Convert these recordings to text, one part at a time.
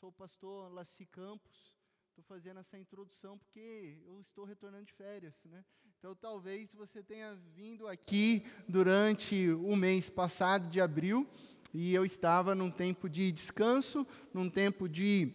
sou o pastor Laci Campos. Estou fazendo essa introdução porque eu estou retornando de férias, né? Então talvez você tenha vindo aqui durante o mês passado de abril e eu estava num tempo de descanso, num tempo de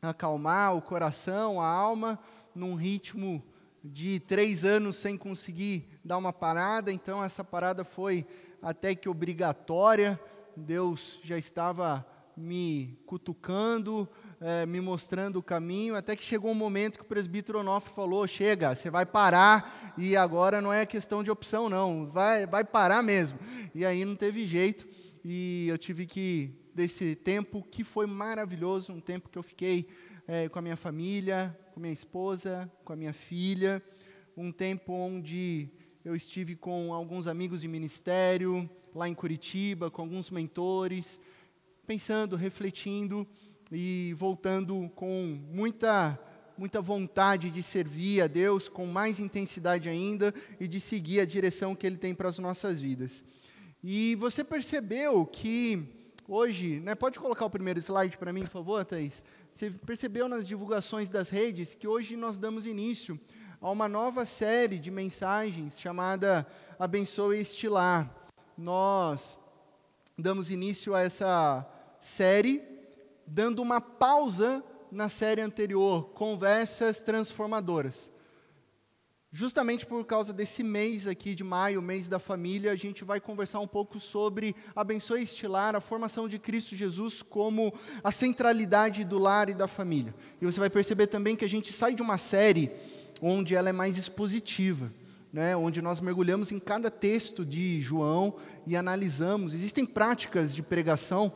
acalmar o coração, a alma, num ritmo de três anos sem conseguir dar uma parada. Então essa parada foi até que obrigatória. Deus já estava me cutucando, é, me mostrando o caminho, até que chegou um momento que o presbítero Onofre falou: chega, você vai parar, e agora não é questão de opção, não, vai, vai parar mesmo. E aí não teve jeito, e eu tive que, desse tempo que foi maravilhoso, um tempo que eu fiquei é, com a minha família, com minha esposa, com a minha filha, um tempo onde eu estive com alguns amigos de ministério, lá em Curitiba, com alguns mentores, pensando, refletindo e voltando com muita muita vontade de servir a Deus com mais intensidade ainda e de seguir a direção que Ele tem para as nossas vidas. E você percebeu que hoje, né, pode colocar o primeiro slide para mim, por favor, Thaís? Você percebeu nas divulgações das redes que hoje nós damos início a uma nova série de mensagens chamada Abençoe este lar. Nós damos início a essa série dando uma pausa na série anterior, Conversas Transformadoras. Justamente por causa desse mês aqui de maio, mês da família, a gente vai conversar um pouco sobre abençoe este lar, a formação de Cristo Jesus como a centralidade do lar e da família. E você vai perceber também que a gente sai de uma série onde ela é mais expositiva, né, onde nós mergulhamos em cada texto de João e analisamos. Existem práticas de pregação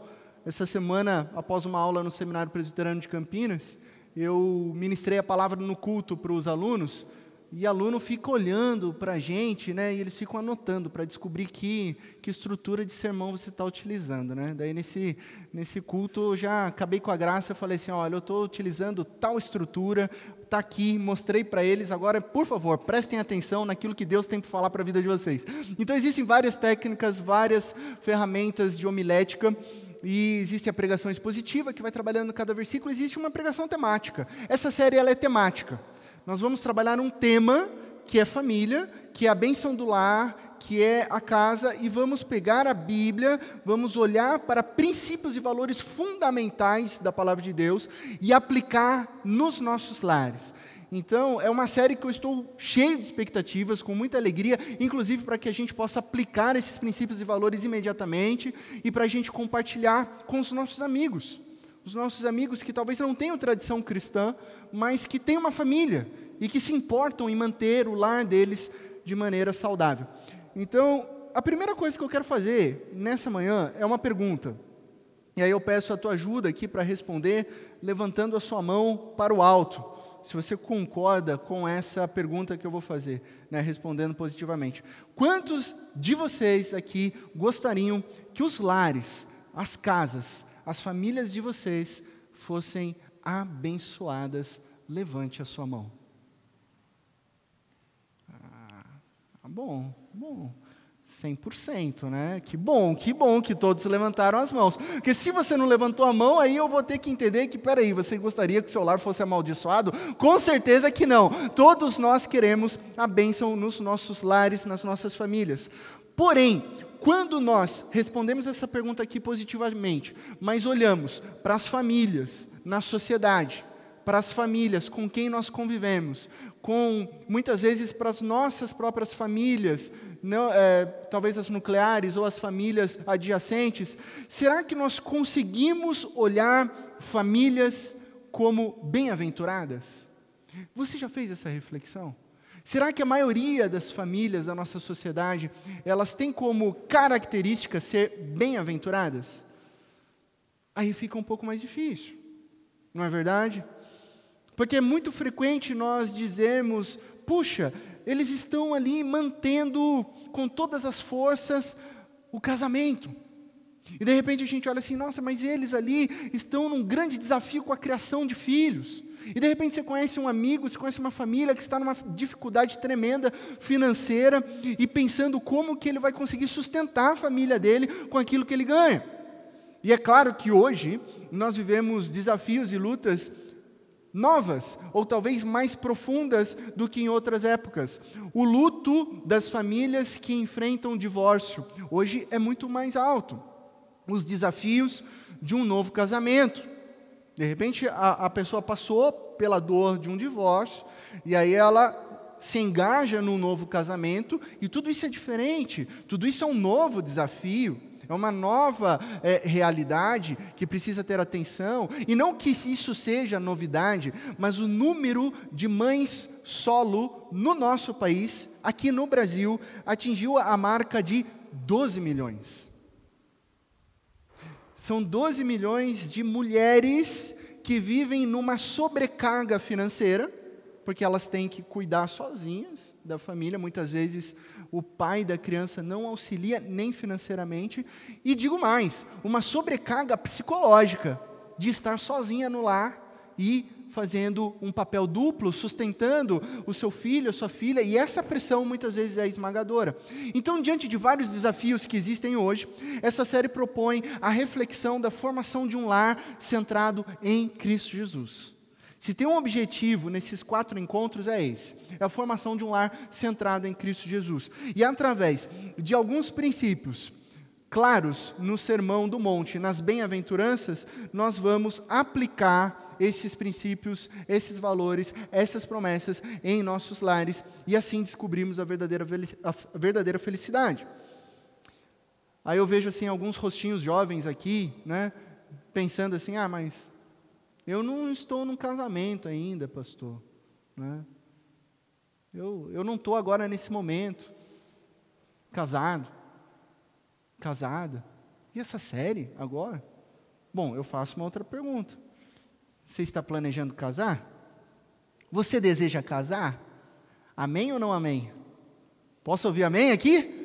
essa semana, após uma aula no Seminário Presbiteriano de Campinas, eu ministrei a palavra no culto para os alunos, e aluno fica olhando para a gente, né, e eles ficam anotando para descobrir que, que estrutura de sermão você está utilizando. Né? Daí, nesse, nesse culto, eu já acabei com a graça, eu falei assim, olha, eu estou utilizando tal estrutura, está aqui, mostrei para eles, agora, por favor, prestem atenção naquilo que Deus tem para falar para a vida de vocês. Então, existem várias técnicas, várias ferramentas de homilética, e existe a pregação expositiva, que vai trabalhando cada versículo, existe uma pregação temática. Essa série ela é temática. Nós vamos trabalhar um tema que é família, que é a bênção do lar, que é a casa, e vamos pegar a Bíblia, vamos olhar para princípios e valores fundamentais da palavra de Deus e aplicar nos nossos lares. Então, é uma série que eu estou cheio de expectativas, com muita alegria, inclusive para que a gente possa aplicar esses princípios e valores imediatamente e para a gente compartilhar com os nossos amigos. Os nossos amigos que talvez não tenham tradição cristã, mas que têm uma família e que se importam em manter o lar deles de maneira saudável. Então, a primeira coisa que eu quero fazer nessa manhã é uma pergunta. E aí eu peço a tua ajuda aqui para responder, levantando a sua mão para o alto se você concorda com essa pergunta que eu vou fazer, né, respondendo positivamente. Quantos de vocês aqui gostariam que os lares, as casas, as famílias de vocês fossem abençoadas? Levante a sua mão. Ah, bom, bom. 100%, né? Que bom, que bom que todos levantaram as mãos. Porque se você não levantou a mão, aí eu vou ter que entender que, peraí, você gostaria que o seu lar fosse amaldiçoado? Com certeza que não. Todos nós queremos a bênção nos nossos lares, nas nossas famílias. Porém, quando nós respondemos essa pergunta aqui positivamente, mas olhamos para as famílias, na sociedade, para as famílias com quem nós convivemos, com muitas vezes para as nossas próprias famílias, não, é, talvez as nucleares ou as famílias adjacentes, será que nós conseguimos olhar famílias como bem-aventuradas? Você já fez essa reflexão? Será que a maioria das famílias da nossa sociedade, elas têm como característica ser bem-aventuradas? Aí fica um pouco mais difícil, não é verdade? Porque é muito frequente nós dizermos, puxa, eles estão ali mantendo com todas as forças o casamento. E de repente a gente olha assim, nossa, mas eles ali estão num grande desafio com a criação de filhos. E de repente você conhece um amigo, você conhece uma família que está numa dificuldade tremenda financeira e pensando como que ele vai conseguir sustentar a família dele com aquilo que ele ganha. E é claro que hoje nós vivemos desafios e lutas novas, ou talvez mais profundas do que em outras épocas. O luto das famílias que enfrentam o divórcio hoje é muito mais alto. Os desafios de um novo casamento. De repente, a, a pessoa passou pela dor de um divórcio, e aí ela se engaja num novo casamento, e tudo isso é diferente, tudo isso é um novo desafio. É uma nova é, realidade que precisa ter atenção. E não que isso seja novidade, mas o número de mães solo no nosso país, aqui no Brasil, atingiu a marca de 12 milhões. São 12 milhões de mulheres que vivem numa sobrecarga financeira, porque elas têm que cuidar sozinhas da família, muitas vezes o pai da criança não auxilia nem financeiramente, e digo mais, uma sobrecarga psicológica de estar sozinha no lar e fazendo um papel duplo, sustentando o seu filho, a sua filha, e essa pressão muitas vezes é esmagadora. Então, diante de vários desafios que existem hoje, essa série propõe a reflexão da formação de um lar centrado em Cristo Jesus. Se tem um objetivo nesses quatro encontros, é esse: é a formação de um lar centrado em Cristo Jesus. E através de alguns princípios claros no Sermão do Monte, nas bem-aventuranças, nós vamos aplicar esses princípios, esses valores, essas promessas em nossos lares e assim descobrimos a verdadeira, a verdadeira felicidade. Aí eu vejo assim alguns rostinhos jovens aqui, né, pensando assim: ah, mas eu não estou num casamento ainda, pastor. Né? Eu, eu não estou agora nesse momento. Casado. Casada. E essa série agora? Bom, eu faço uma outra pergunta. Você está planejando casar? Você deseja casar? Amém ou não amém? Posso ouvir amém aqui?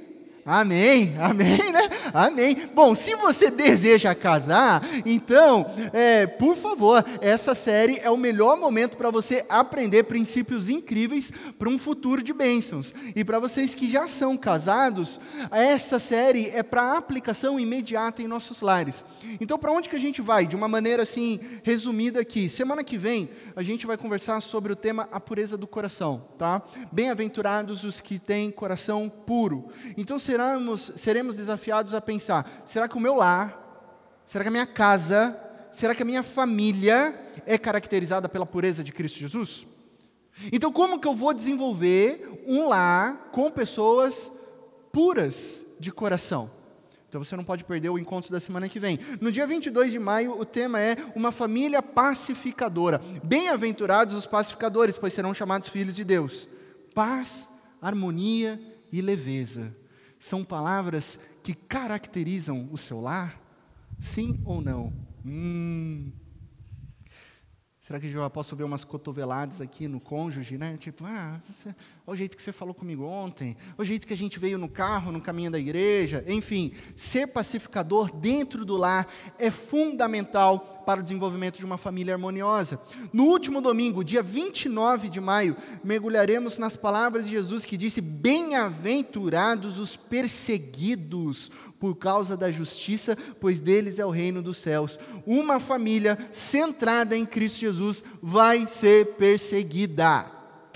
Amém, amém, né? Amém. Bom, se você deseja casar, então, é, por favor, essa série é o melhor momento para você aprender princípios incríveis para um futuro de bênçãos. E para vocês que já são casados, essa série é para aplicação imediata em nossos lares. Então, para onde que a gente vai? De uma maneira assim, resumida aqui. Semana que vem, a gente vai conversar sobre o tema a pureza do coração, tá? Bem-aventurados os que têm coração puro. Então, será seremos, seremos desafiados a pensar: será que o meu lar, será que a minha casa, será que a minha família é caracterizada pela pureza de Cristo Jesus? Então, como que eu vou desenvolver um lar com pessoas puras de coração? Então você não pode perder o encontro da semana que vem. No dia 22 de maio, o tema é uma família pacificadora. Bem-aventurados os pacificadores, pois serão chamados filhos de Deus. Paz, harmonia e leveza são palavras que caracterizam o seu lar? Sim ou não? Hum. Será que eu posso ver umas cotoveladas aqui no cônjuge, né? Tipo, ah, você, olha o jeito que você falou comigo ontem, olha o jeito que a gente veio no carro, no caminho da igreja. Enfim, ser pacificador dentro do lar é fundamental para o desenvolvimento de uma família harmoniosa. No último domingo, dia 29 de maio, mergulharemos nas palavras de Jesus que disse: Bem-aventurados os perseguidos por causa da justiça, pois deles é o reino dos céus. Uma família centrada em Cristo Jesus vai ser perseguida.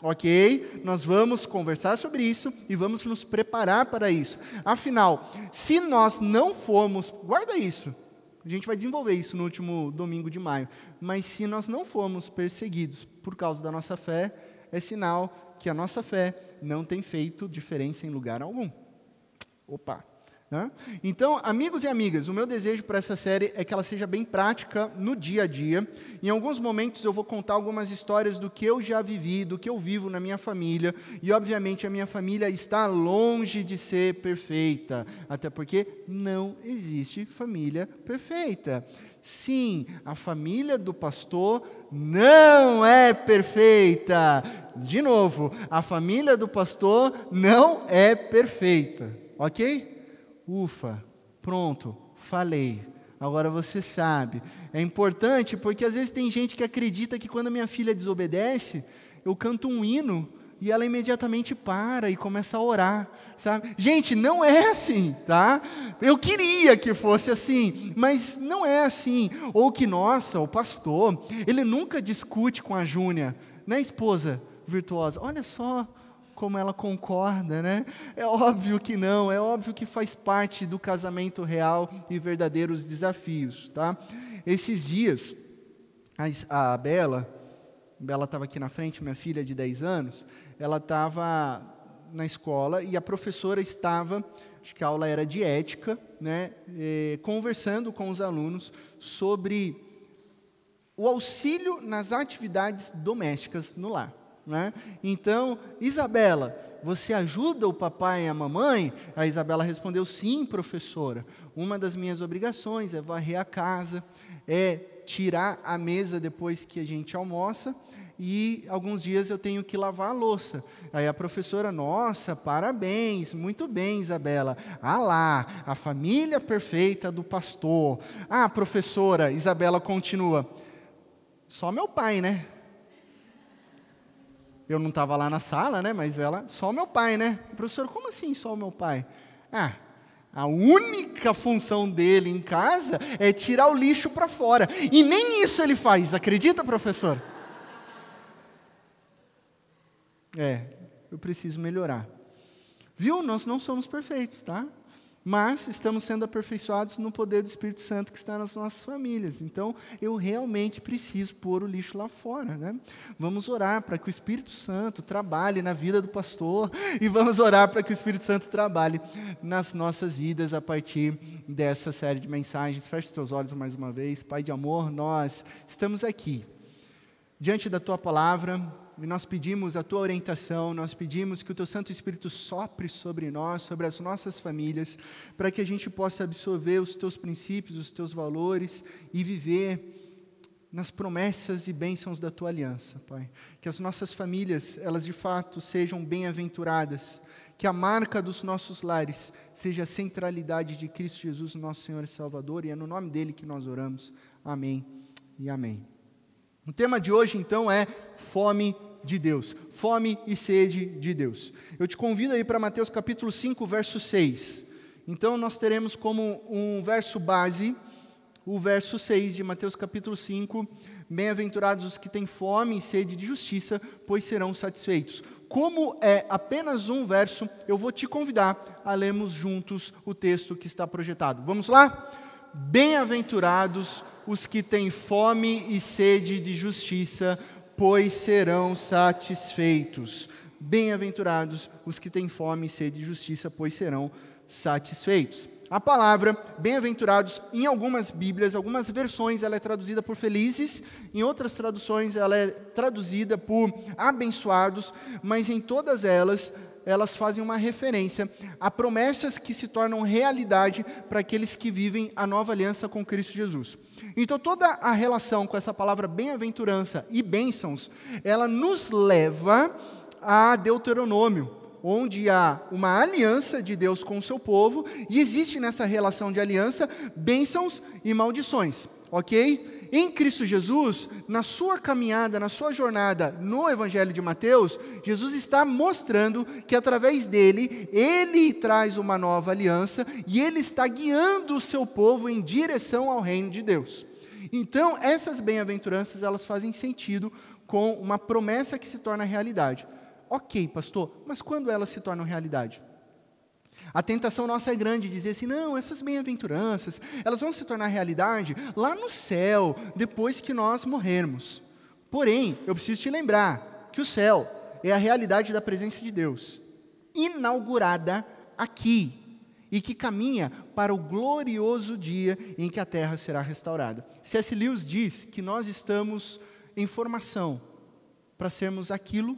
Ok? Nós vamos conversar sobre isso e vamos nos preparar para isso. Afinal, se nós não formos, guarda isso, a gente vai desenvolver isso no último domingo de maio. Mas se nós não formos perseguidos por causa da nossa fé, é sinal que a nossa fé não tem feito diferença em lugar algum. Opa! Né? Então, amigos e amigas, o meu desejo para essa série é que ela seja bem prática no dia a dia. Em alguns momentos eu vou contar algumas histórias do que eu já vivi, do que eu vivo na minha família. E, obviamente, a minha família está longe de ser perfeita, até porque não existe família perfeita. Sim, a família do pastor não é perfeita. De novo, a família do pastor não é perfeita, ok? Ufa, pronto, falei. Agora você sabe. É importante porque às vezes tem gente que acredita que quando a minha filha desobedece, eu canto um hino e ela imediatamente para e começa a orar, sabe? Gente, não é assim, tá? Eu queria que fosse assim, mas não é assim. Ou que, nossa, o pastor, ele nunca discute com a Júnia, né, esposa virtuosa? Olha só como ela concorda, né? É óbvio que não, é óbvio que faz parte do casamento real e verdadeiros desafios, tá? Esses dias, a, a Bela, Bela estava aqui na frente, minha filha de 10 anos, ela estava na escola e a professora estava, acho que a aula era de ética, né, eh, conversando com os alunos sobre o auxílio nas atividades domésticas no lar. Né? Então, Isabela, você ajuda o papai e a mamãe? A Isabela respondeu: Sim, professora. Uma das minhas obrigações é varrer a casa, é tirar a mesa depois que a gente almoça e alguns dias eu tenho que lavar a louça. Aí a professora, nossa, parabéns, muito bem, Isabela. Ah lá, a família perfeita do pastor. Ah, professora, Isabela continua. Só meu pai, né? Eu não estava lá na sala, né? Mas ela, só meu pai, né? Professor, como assim só o meu pai? Ah, a única função dele em casa é tirar o lixo para fora. E nem isso ele faz, acredita, professor? É, eu preciso melhorar. Viu? Nós não somos perfeitos, tá? Mas estamos sendo aperfeiçoados no poder do Espírito Santo que está nas nossas famílias. Então, eu realmente preciso pôr o lixo lá fora. Né? Vamos orar para que o Espírito Santo trabalhe na vida do pastor e vamos orar para que o Espírito Santo trabalhe nas nossas vidas a partir dessa série de mensagens. Feche os teus olhos mais uma vez. Pai de amor, nós estamos aqui diante da tua palavra nós pedimos a tua orientação, nós pedimos que o teu Santo Espírito sopre sobre nós, sobre as nossas famílias, para que a gente possa absorver os teus princípios, os teus valores e viver nas promessas e bênçãos da tua aliança, Pai. Que as nossas famílias, elas de fato sejam bem-aventuradas, que a marca dos nossos lares seja a centralidade de Cristo Jesus, nosso Senhor e Salvador, e é no nome dele que nós oramos. Amém e amém. O tema de hoje, então, é fome de Deus. Fome e sede de Deus. Eu te convido aí para Mateus capítulo 5, verso 6. Então, nós teremos como um verso base o verso 6 de Mateus capítulo 5. Bem-aventurados os que têm fome e sede de justiça, pois serão satisfeitos. Como é apenas um verso, eu vou te convidar a lermos juntos o texto que está projetado. Vamos lá? Bem-aventurados os que têm fome e sede de justiça, pois serão satisfeitos. Bem-aventurados os que têm fome e sede de justiça, pois serão satisfeitos. A palavra bem-aventurados, em algumas Bíblias, algumas versões, ela é traduzida por felizes, em outras traduções, ela é traduzida por abençoados, mas em todas elas, elas fazem uma referência a promessas que se tornam realidade para aqueles que vivem a nova aliança com Cristo Jesus. Então, toda a relação com essa palavra bem-aventurança e bênçãos, ela nos leva a Deuteronômio, onde há uma aliança de Deus com o seu povo, e existe nessa relação de aliança bênçãos e maldições, ok? Em Cristo Jesus, na sua caminhada, na sua jornada no Evangelho de Mateus, Jesus está mostrando que através dele, ele traz uma nova aliança e ele está guiando o seu povo em direção ao reino de Deus. Então, essas bem-aventuranças, elas fazem sentido com uma promessa que se torna realidade. Ok, pastor, mas quando elas se tornam realidade? A tentação nossa é grande, dizer assim, não, essas bem-aventuranças, elas vão se tornar realidade lá no céu, depois que nós morrermos. Porém, eu preciso te lembrar que o céu é a realidade da presença de Deus, inaugurada aqui, e que caminha para o glorioso dia em que a terra será restaurada. C.S. Lewis diz que nós estamos em formação para sermos aquilo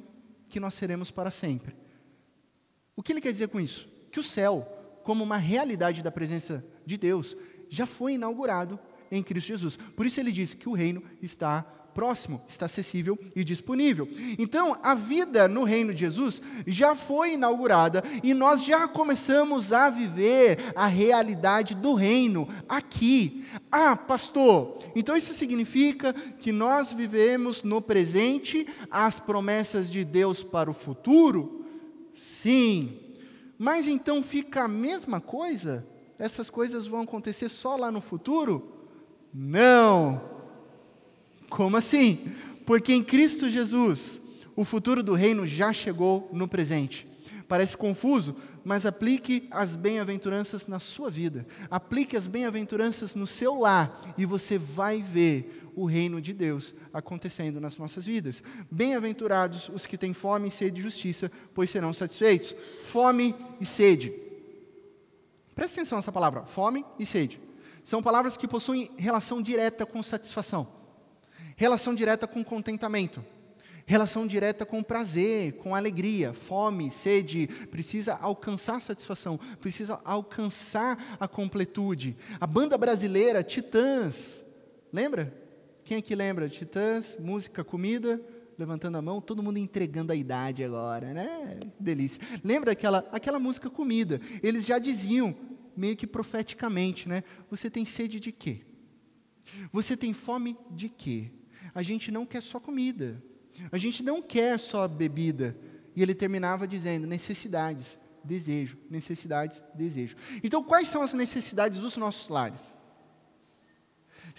que nós seremos para sempre. O que ele quer dizer com isso? Que o céu, como uma realidade da presença de Deus, já foi inaugurado em Cristo Jesus. Por isso ele diz que o reino está próximo, está acessível e disponível. Então, a vida no reino de Jesus já foi inaugurada e nós já começamos a viver a realidade do reino aqui. Ah, pastor, então isso significa que nós vivemos no presente as promessas de Deus para o futuro? Sim. Mas então fica a mesma coisa? Essas coisas vão acontecer só lá no futuro? Não. Como assim? Porque em Cristo Jesus, o futuro do reino já chegou no presente. Parece confuso, mas aplique as bem-aventuranças na sua vida. Aplique as bem-aventuranças no seu lar e você vai ver o reino de Deus acontecendo nas nossas vidas. Bem-aventurados os que têm fome e sede de justiça, pois serão satisfeitos. Fome e sede. Presta atenção nessa palavra, fome e sede. São palavras que possuem relação direta com satisfação. Relação direta com contentamento. Relação direta com prazer, com alegria, fome, sede, precisa alcançar satisfação, precisa alcançar a completude. A banda brasileira Titãs, lembra? Quem que lembra? Titãs, música, comida, levantando a mão, todo mundo entregando a idade agora, né? Delícia. Lembra aquela, aquela música Comida? Eles já diziam, meio que profeticamente, né? Você tem sede de quê? Você tem fome de quê? a gente não quer só comida, a gente não quer só bebida. E ele terminava dizendo: necessidades, desejo, necessidades, desejo. Então, quais são as necessidades dos nossos lares?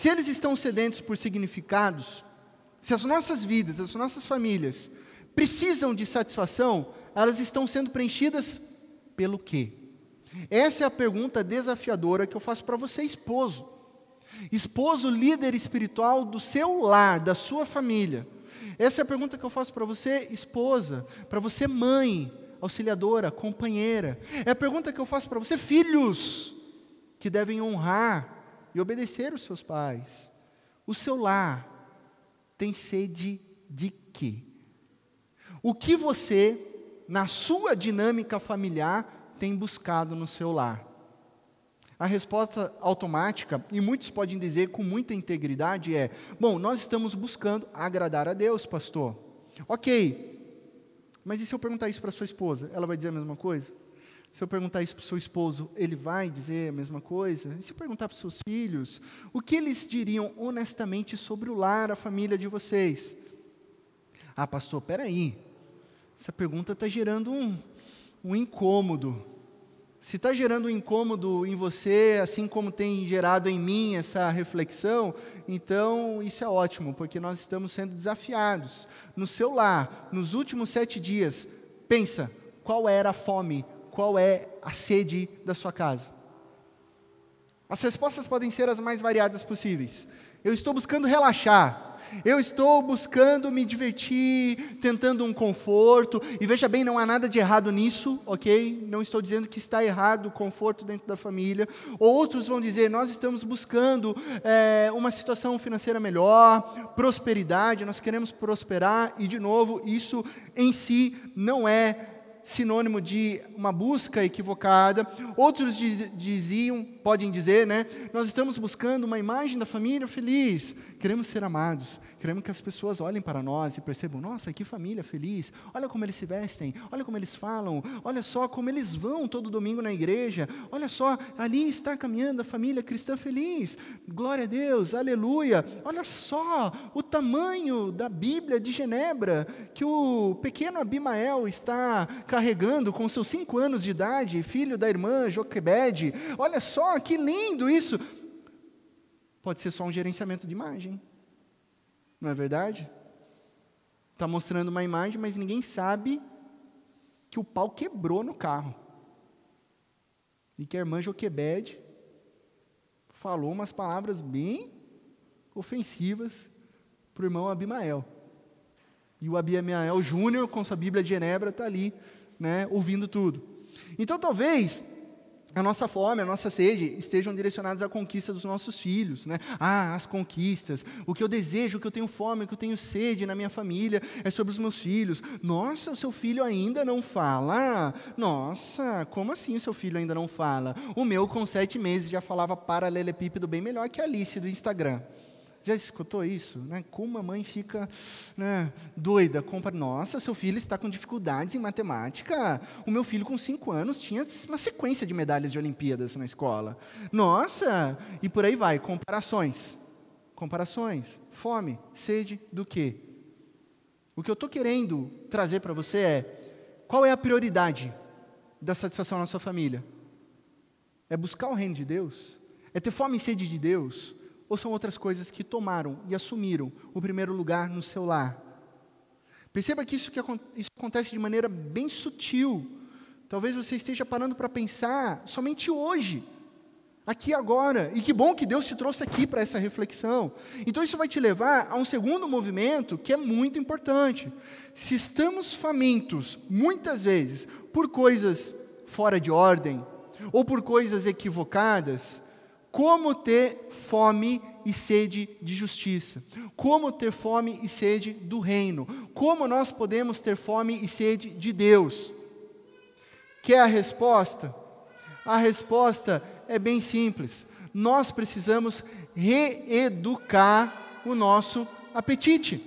Se eles estão sedentos por significados, se as nossas vidas, as nossas famílias precisam de satisfação, elas estão sendo preenchidas pelo quê? Essa é a pergunta desafiadora que eu faço para você, esposo. Esposo líder espiritual do seu lar, da sua família. Essa é a pergunta que eu faço para você, esposa, para você, mãe, auxiliadora, companheira. É a pergunta que eu faço para você, filhos, que devem honrar e obedecer os seus pais. O seu lar tem sede de quê? O que você, na sua dinâmica familiar, tem buscado no seu lar? A resposta automática, e muitos podem dizer com muita integridade, é: bom, nós estamos buscando agradar a Deus, pastor. Ok, mas e se eu perguntar isso para sua esposa? Ela vai dizer a mesma coisa? Se eu perguntar isso para o seu esposo, ele vai dizer a mesma coisa? E se eu perguntar para os seus filhos, o que eles diriam honestamente sobre o lar, a família de vocês? Ah, pastor, peraí, essa pergunta está gerando um, um incômodo. Se está gerando um incômodo em você, assim como tem gerado em mim essa reflexão, então isso é ótimo, porque nós estamos sendo desafiados. No seu lar, nos últimos sete dias, pensa qual era a fome, qual é a sede da sua casa. As respostas podem ser as mais variadas possíveis. Eu estou buscando relaxar. Eu estou buscando me divertir, tentando um conforto, e veja bem, não há nada de errado nisso, ok? Não estou dizendo que está errado o conforto dentro da família. Outros vão dizer, nós estamos buscando é, uma situação financeira melhor, prosperidade, nós queremos prosperar, e de novo, isso em si não é sinônimo de uma busca equivocada. Outros diziam, podem dizer, né? Nós estamos buscando uma imagem da família feliz. Queremos ser amados. Queremos que as pessoas olhem para nós e percebam: nossa, que família feliz. Olha como eles se vestem. Olha como eles falam. Olha só como eles vão todo domingo na igreja. Olha só, ali está caminhando a família cristã feliz. Glória a Deus, aleluia. Olha só o tamanho da Bíblia de Genebra que o pequeno Abimael está carregando com seus cinco anos de idade, filho da irmã Joquebede. Olha só que lindo isso. Pode ser só um gerenciamento de imagem. Não é verdade? Está mostrando uma imagem, mas ninguém sabe que o pau quebrou no carro. E que a irmã Joquebede falou umas palavras bem ofensivas para o irmão Abimael. E o Abimael Júnior, com sua Bíblia de Genebra, está ali, né, ouvindo tudo. Então, talvez, a nossa fome, a nossa sede estejam direcionadas à conquista dos nossos filhos, né? Ah, as conquistas. O que eu desejo, o que eu tenho fome, o que eu tenho sede na minha família é sobre os meus filhos. Nossa, o seu filho ainda não fala? Nossa, como assim o seu filho ainda não fala? O meu, com sete meses, já falava paralelepípedo bem melhor que a Alice do Instagram. Já escutou isso? Né? Como a mãe fica né, doida, compra, nossa, seu filho está com dificuldades em matemática. O meu filho com cinco anos tinha uma sequência de medalhas de Olimpíadas na escola. Nossa, e por aí vai, comparações. Comparações, fome, sede do quê? O que eu estou querendo trazer para você é, qual é a prioridade da satisfação na sua família? É buscar o reino de Deus? É ter fome e sede de Deus? Ou são outras coisas que tomaram e assumiram o primeiro lugar no seu lar? Perceba que isso, que isso acontece de maneira bem sutil. Talvez você esteja parando para pensar somente hoje, aqui agora. E que bom que Deus te trouxe aqui para essa reflexão. Então isso vai te levar a um segundo movimento que é muito importante. Se estamos famintos, muitas vezes, por coisas fora de ordem, ou por coisas equivocadas, como ter fome e sede de justiça, como ter fome e sede do reino, como nós podemos ter fome e sede de Deus. Quer a resposta? A resposta é bem simples. Nós precisamos reeducar o nosso apetite.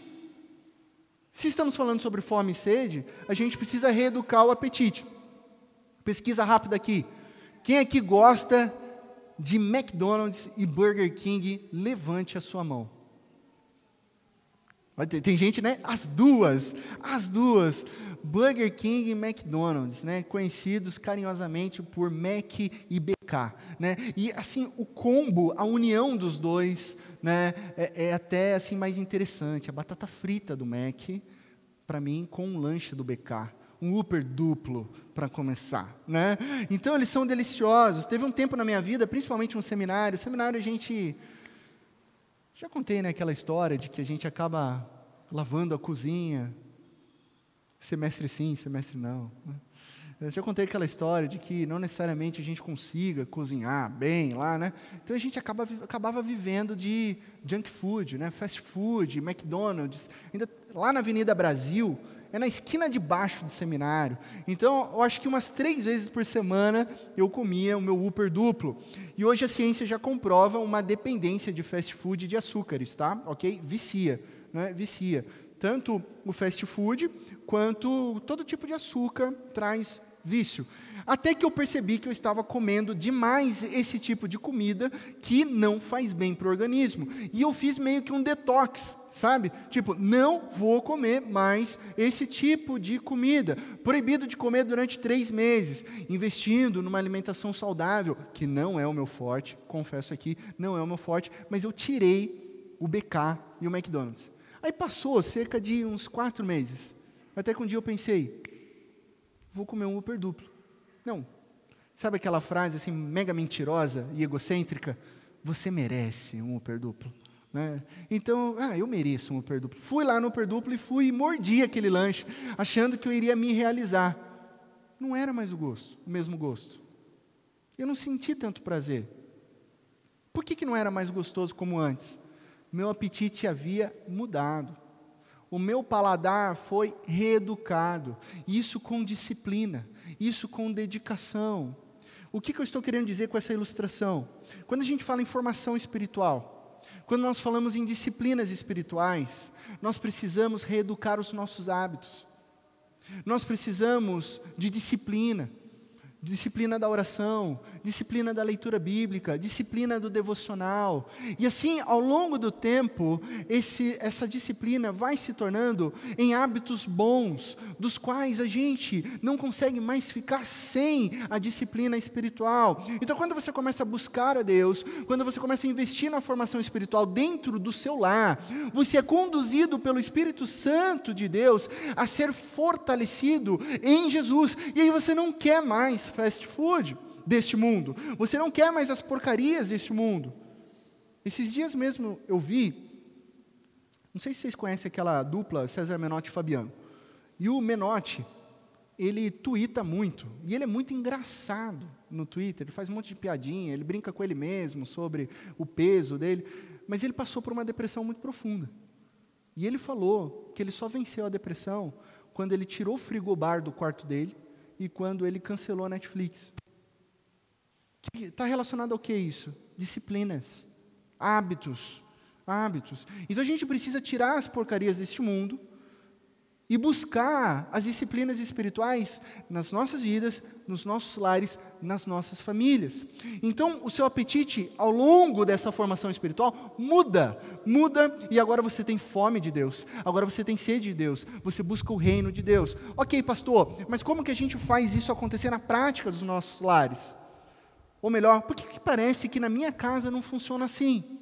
Se estamos falando sobre fome e sede, a gente precisa reeducar o apetite. Pesquisa rápida aqui. Quem aqui gosta de McDonald's e Burger King, levante a sua mão. Tem gente, né? As duas, as duas. Burger King e McDonald's, né? Conhecidos carinhosamente por Mac e BK, né? E assim, o combo, a união dos dois, né? É, é até assim mais interessante. A batata frita do Mac, para mim, com um lanche do BK um Uber duplo para começar, né? Então eles são deliciosos. Teve um tempo na minha vida, principalmente no seminário. Seminário a gente já contei né, aquela história de que a gente acaba lavando a cozinha, semestre sim, semestre não. Né? Eu já contei aquela história de que não necessariamente a gente consiga cozinhar bem lá, né? Então a gente acaba, acabava vivendo de junk food, né? Fast food, McDonald's. Ainda lá na Avenida Brasil, é na esquina de baixo do seminário. Então, eu acho que umas três vezes por semana eu comia o meu Upper duplo. E hoje a ciência já comprova uma dependência de fast food de açúcares, tá? Ok? Vicia, né? Vicia. Tanto o fast food quanto todo tipo de açúcar traz vício. Até que eu percebi que eu estava comendo demais esse tipo de comida que não faz bem para o organismo. E eu fiz meio que um detox, sabe? Tipo, não vou comer mais esse tipo de comida. Proibido de comer durante três meses. Investindo numa alimentação saudável, que não é o meu forte, confesso aqui, não é o meu forte, mas eu tirei o BK e o McDonald's. Aí passou cerca de uns quatro meses. Até que um dia eu pensei, vou comer um Uber duplo. Não. Sabe aquela frase assim, mega mentirosa e egocêntrica? Você merece um Uber duplo. Né? Então, ah, eu mereço um Uber duplo. Fui lá no Uber duplo e fui e mordi aquele lanche, achando que eu iria me realizar. Não era mais o gosto, o mesmo gosto. Eu não senti tanto prazer. Por que, que não era mais gostoso como antes? Meu apetite havia mudado. O meu paladar foi reeducado, isso com disciplina, isso com dedicação. O que, que eu estou querendo dizer com essa ilustração? Quando a gente fala em formação espiritual, quando nós falamos em disciplinas espirituais, nós precisamos reeducar os nossos hábitos, nós precisamos de disciplina disciplina da oração, disciplina da leitura bíblica, disciplina do devocional. E assim, ao longo do tempo, esse, essa disciplina vai se tornando em hábitos bons, dos quais a gente não consegue mais ficar sem a disciplina espiritual. Então, quando você começa a buscar a Deus, quando você começa a investir na formação espiritual dentro do seu lar, você é conduzido pelo Espírito Santo de Deus a ser fortalecido em Jesus. E aí você não quer mais fast food deste mundo. Você não quer mais as porcarias deste mundo. Esses dias mesmo eu vi, não sei se vocês conhecem aquela dupla César Menotti e Fabiano. E o Menotti, ele tuita muito, e ele é muito engraçado no Twitter, ele faz um monte de piadinha, ele brinca com ele mesmo sobre o peso dele, mas ele passou por uma depressão muito profunda. E ele falou que ele só venceu a depressão quando ele tirou o frigobar do quarto dele e quando ele cancelou a Netflix. Está relacionado ao que isso? Disciplinas, hábitos, Hábitos. Então a gente precisa tirar as porcarias deste mundo e buscar as disciplinas espirituais nas nossas vidas, nos nossos lares, nas nossas famílias. Então, o seu apetite ao longo dessa formação espiritual muda, muda, e agora você tem fome de Deus, agora você tem sede de Deus, você busca o reino de Deus. Ok, pastor, mas como que a gente faz isso acontecer na prática dos nossos lares? Ou melhor, por que, parece que na minha casa não funciona assim?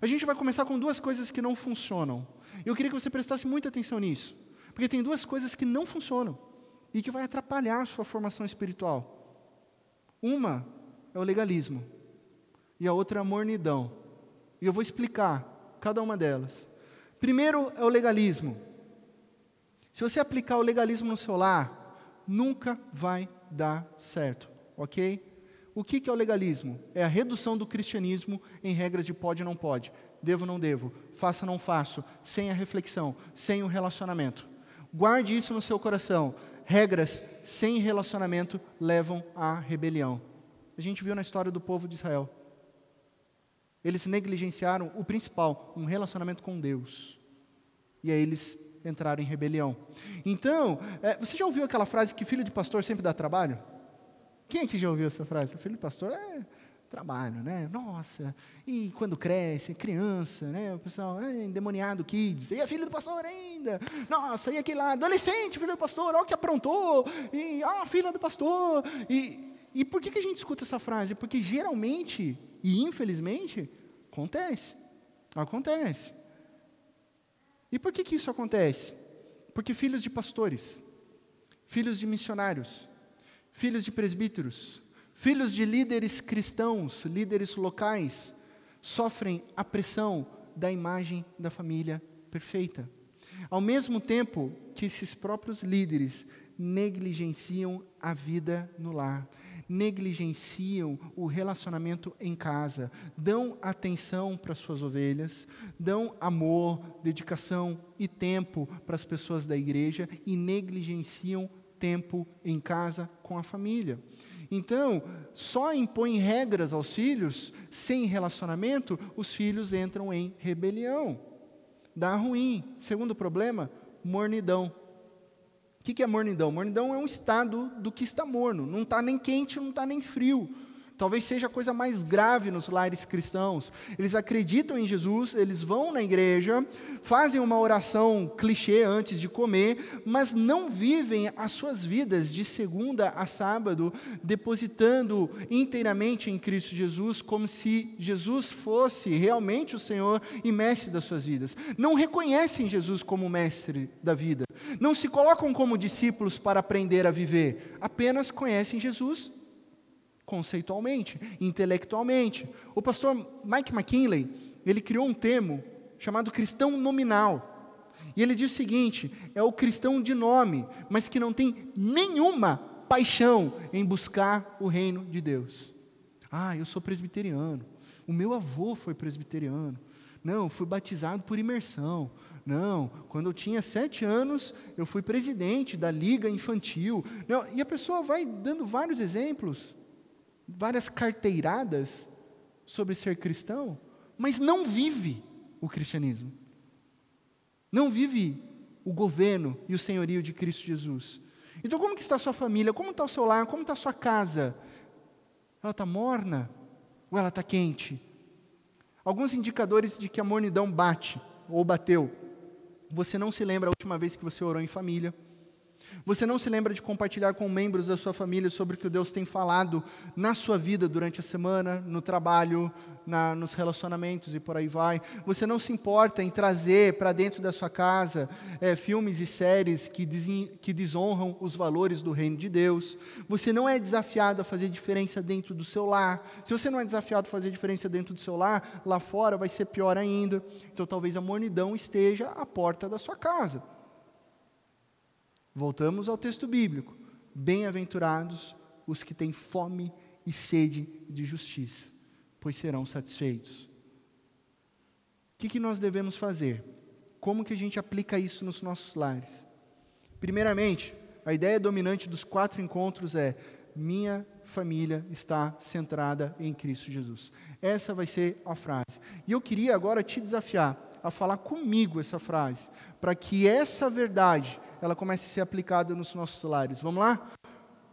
A gente vai começar com duas coisas que não funcionam. Eu queria que você prestasse muita atenção nisso. Porque tem duas coisas que não funcionam e que vai atrapalhar a sua formação espiritual. Uma é o legalismo e a outra é a mornidão. E eu vou explicar cada uma delas. Primeiro é o legalismo. Se você aplicar o legalismo no seu lar, nunca vai dar certo, ok? O que, que é o legalismo? É a redução do cristianismo em regras de pode ou não pode, devo não devo, faço ou não faço, sem a reflexão, sem o relacionamento. Guarde isso no seu coração. Regras sem relacionamento levam à rebelião. A gente viu na história do povo de Israel. Eles negligenciaram o principal, um relacionamento com Deus. E aí eles entraram em rebelião. Então, é, você já ouviu aquela frase que filho de pastor sempre dá trabalho? Quem é que já ouviu essa frase? Filho de pastor é trabalho, né? Nossa, e quando cresce, criança, né? O pessoal, endemoniado kids, e é filho do pastor ainda. Nossa, e aquele lá, adolescente, filho do pastor, olha o que aprontou, e ah, filha do pastor. E, e por que, que a gente escuta essa frase? Porque geralmente, e infelizmente, acontece. Acontece. E por que, que isso acontece? Porque filhos de pastores, filhos de missionários, filhos de presbíteros, Filhos de líderes cristãos, líderes locais, sofrem a pressão da imagem da família perfeita. Ao mesmo tempo que esses próprios líderes negligenciam a vida no lar, negligenciam o relacionamento em casa, dão atenção para suas ovelhas, dão amor, dedicação e tempo para as pessoas da igreja e negligenciam tempo em casa com a família. Então, só impõe regras aos filhos, sem relacionamento, os filhos entram em rebelião. Dá ruim. Segundo problema, mornidão. O que é mornidão? Mornidão é um estado do que está morno. Não está nem quente, não está nem frio. Talvez seja a coisa mais grave nos lares cristãos. Eles acreditam em Jesus, eles vão na igreja, fazem uma oração clichê antes de comer, mas não vivem as suas vidas de segunda a sábado, depositando inteiramente em Cristo Jesus, como se Jesus fosse realmente o Senhor e mestre das suas vidas. Não reconhecem Jesus como mestre da vida. Não se colocam como discípulos para aprender a viver, apenas conhecem Jesus conceitualmente, intelectualmente. O pastor Mike McKinley, ele criou um termo chamado cristão nominal. E ele diz o seguinte: é o cristão de nome, mas que não tem nenhuma paixão em buscar o reino de Deus. Ah, eu sou presbiteriano. O meu avô foi presbiteriano. Não, fui batizado por imersão. Não, quando eu tinha sete anos, eu fui presidente da liga infantil. Não, e a pessoa vai dando vários exemplos várias carteiradas sobre ser cristão, mas não vive o cristianismo. Não vive o governo e o senhorio de Cristo Jesus. Então, como que está a sua família? Como está o seu lar? Como está a sua casa? Ela está morna ou ela está quente? Alguns indicadores de que a mornidão bate ou bateu. Você não se lembra a última vez que você orou em família. Você não se lembra de compartilhar com membros da sua família sobre o que Deus tem falado na sua vida durante a semana, no trabalho, na, nos relacionamentos e por aí vai. Você não se importa em trazer para dentro da sua casa é, filmes e séries que, des, que desonram os valores do reino de Deus. Você não é desafiado a fazer diferença dentro do seu lar. Se você não é desafiado a fazer diferença dentro do seu lar, lá fora vai ser pior ainda. Então talvez a mornidão esteja à porta da sua casa. Voltamos ao texto bíblico. Bem-aventurados os que têm fome e sede de justiça, pois serão satisfeitos. O que, que nós devemos fazer? Como que a gente aplica isso nos nossos lares? Primeiramente, a ideia dominante dos quatro encontros é: minha família está centrada em Cristo Jesus. Essa vai ser a frase. E eu queria agora te desafiar a falar comigo essa frase, para que essa verdade ela comece a ser aplicada nos nossos lares. Vamos lá?